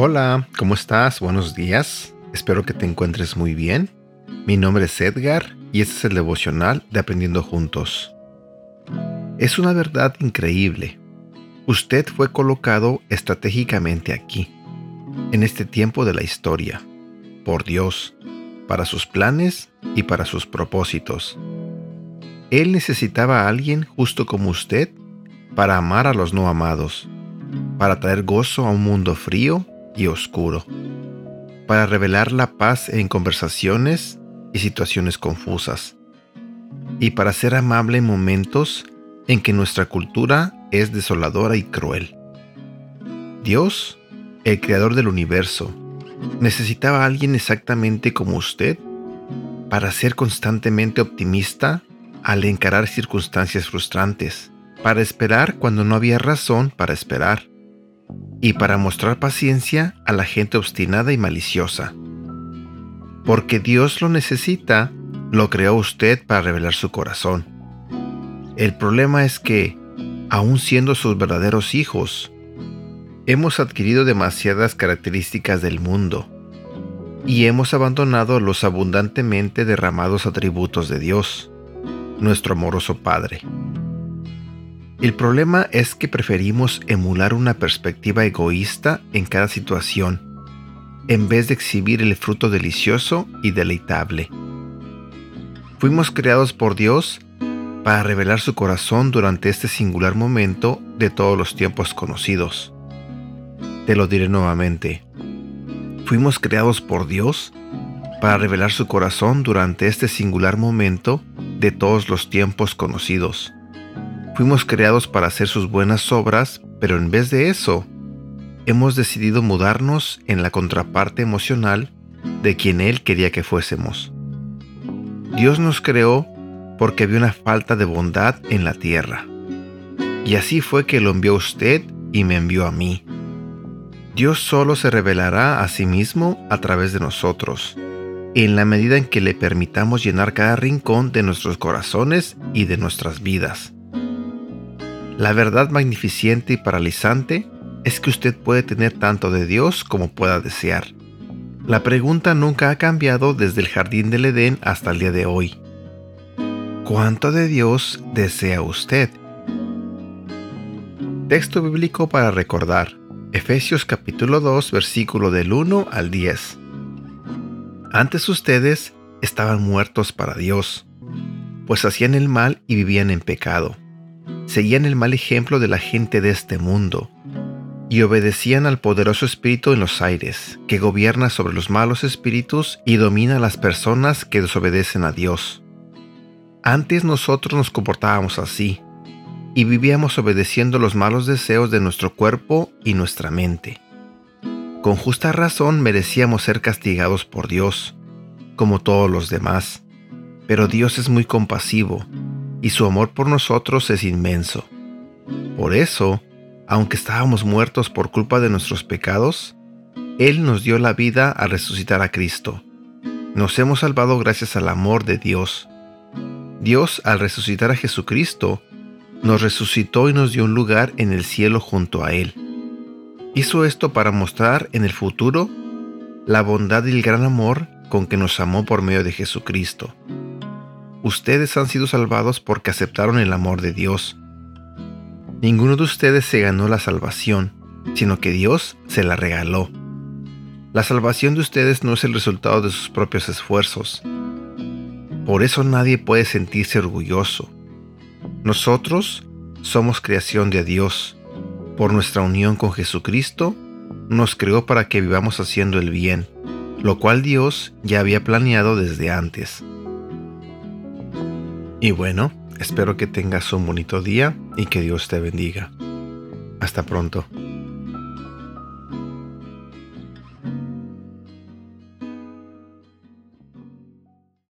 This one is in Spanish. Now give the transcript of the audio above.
Hola, ¿cómo estás? Buenos días. Espero que te encuentres muy bien. Mi nombre es Edgar y este es el devocional de Aprendiendo Juntos. Es una verdad increíble. Usted fue colocado estratégicamente aquí, en este tiempo de la historia, por Dios, para sus planes y para sus propósitos. Él necesitaba a alguien justo como usted para amar a los no amados, para traer gozo a un mundo frío y oscuro, para revelar la paz en conversaciones y situaciones confusas, y para ser amable en momentos en que nuestra cultura es desoladora y cruel. Dios, el creador del universo, necesitaba a alguien exactamente como usted para ser constantemente optimista al encarar circunstancias frustrantes, para esperar cuando no había razón para esperar, y para mostrar paciencia a la gente obstinada y maliciosa. Porque Dios lo necesita, lo creó usted para revelar su corazón. El problema es que, aun siendo sus verdaderos hijos, hemos adquirido demasiadas características del mundo y hemos abandonado los abundantemente derramados atributos de Dios, nuestro amoroso Padre. El problema es que preferimos emular una perspectiva egoísta en cada situación, en vez de exhibir el fruto delicioso y deleitable. Fuimos creados por Dios para revelar su corazón durante este singular momento de todos los tiempos conocidos. Te lo diré nuevamente. Fuimos creados por Dios para revelar su corazón durante este singular momento de todos los tiempos conocidos. Fuimos creados para hacer sus buenas obras, pero en vez de eso, hemos decidido mudarnos en la contraparte emocional de quien Él quería que fuésemos. Dios nos creó porque había una falta de bondad en la tierra. Y así fue que lo envió usted y me envió a mí. Dios solo se revelará a sí mismo a través de nosotros, en la medida en que le permitamos llenar cada rincón de nuestros corazones y de nuestras vidas. La verdad magnificente y paralizante es que usted puede tener tanto de Dios como pueda desear. La pregunta nunca ha cambiado desde el jardín del Edén hasta el día de hoy. ¿Cuánto de Dios desea usted? Texto bíblico para recordar. Efesios capítulo 2 versículo del 1 al 10. Antes ustedes estaban muertos para Dios, pues hacían el mal y vivían en pecado seguían el mal ejemplo de la gente de este mundo y obedecían al poderoso espíritu en los aires, que gobierna sobre los malos espíritus y domina a las personas que desobedecen a Dios. Antes nosotros nos comportábamos así, y vivíamos obedeciendo los malos deseos de nuestro cuerpo y nuestra mente. Con justa razón merecíamos ser castigados por Dios, como todos los demás, pero Dios es muy compasivo y su amor por nosotros es inmenso. Por eso, aunque estábamos muertos por culpa de nuestros pecados, Él nos dio la vida al resucitar a Cristo. Nos hemos salvado gracias al amor de Dios. Dios, al resucitar a Jesucristo, nos resucitó y nos dio un lugar en el cielo junto a Él. Hizo esto para mostrar en el futuro la bondad y el gran amor con que nos amó por medio de Jesucristo. Ustedes han sido salvados porque aceptaron el amor de Dios. Ninguno de ustedes se ganó la salvación, sino que Dios se la regaló. La salvación de ustedes no es el resultado de sus propios esfuerzos. Por eso nadie puede sentirse orgulloso. Nosotros somos creación de Dios. Por nuestra unión con Jesucristo, nos creó para que vivamos haciendo el bien, lo cual Dios ya había planeado desde antes. Y bueno, espero que tengas un bonito día y que Dios te bendiga. Hasta pronto.